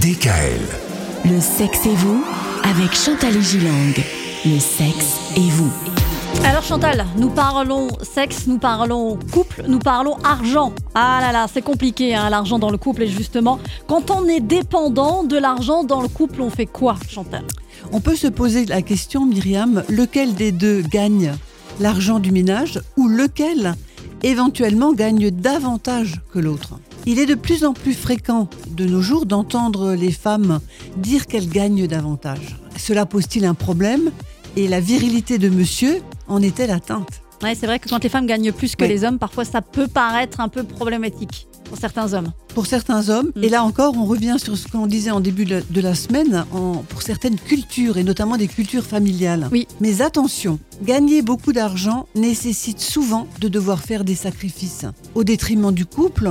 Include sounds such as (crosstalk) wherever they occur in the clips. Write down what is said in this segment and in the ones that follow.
DKL. Le sexe et vous avec Chantal et Gilang. Le sexe et vous. Alors Chantal, nous parlons sexe, nous parlons couple, nous parlons argent. Ah là là, c'est compliqué hein, l'argent dans le couple et justement, quand on est dépendant de l'argent dans le couple, on fait quoi Chantal? On peut se poser la question, Myriam, lequel des deux gagne l'argent du ménage ou lequel éventuellement gagne davantage que l'autre? Il est de plus en plus fréquent de nos jours d'entendre les femmes dire qu'elles gagnent davantage. Cela pose-t-il un problème et la virilité de monsieur en est-elle atteinte? Ouais, c'est vrai que quand les femmes gagnent plus que Ouais. les hommes, parfois ça peut paraître un peu problématique pour certains hommes. Pour certains hommes, Mm. et là encore, on revient sur ce qu'on disait en début de la, de la semaine, en- pour certaines cultures, et notamment des cultures familiales. Oui. Mais attention, gagner beaucoup d'argent nécessite souvent de devoir faire des sacrifices, au détriment du couple,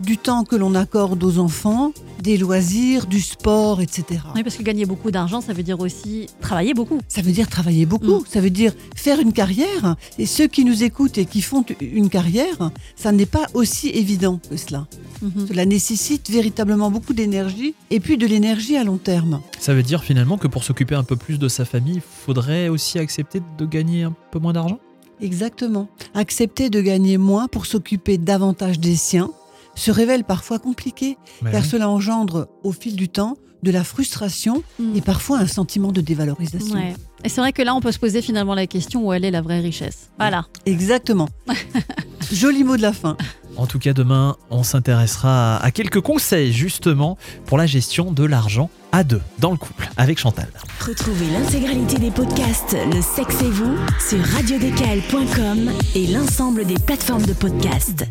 du temps que l'on accorde aux enfants, des loisirs, du sport, etc. Oui, parce que gagner beaucoup d'argent, ça veut dire aussi travailler beaucoup. Ça veut dire travailler beaucoup, Mm. ça veut dire faire une carrière. Et ceux qui nous écoutent et qui font une carrière, ça n'est pas aussi évident que cela. Mhm. Cela nécessite véritablement beaucoup d'énergie et puis de l'énergie à long terme. Ça veut dire finalement que pour s'occuper un peu plus de sa famille, il faudrait aussi accepter de gagner un peu moins d'argent? Exactement. Accepter de gagner moins pour s'occuper davantage des siens se révèle parfois compliqué, Mais car oui. cela engendre au fil du temps de la frustration Mm. et parfois un sentiment de dévalorisation. Ouais. Et c'est vrai que là, on peut se poser finalement la question où elle est la vraie richesse? Voilà. Exactement. (laughs) Joli mot de la fin. En tout cas, demain, on s'intéressera à- quelques conseils justement pour la gestion de l'argent à deux dans le couple avec Chantal. Retrouvez l'intégralité des podcasts Le sexe et vous sur radiodkl.com et l'ensemble des plateformes de podcasts.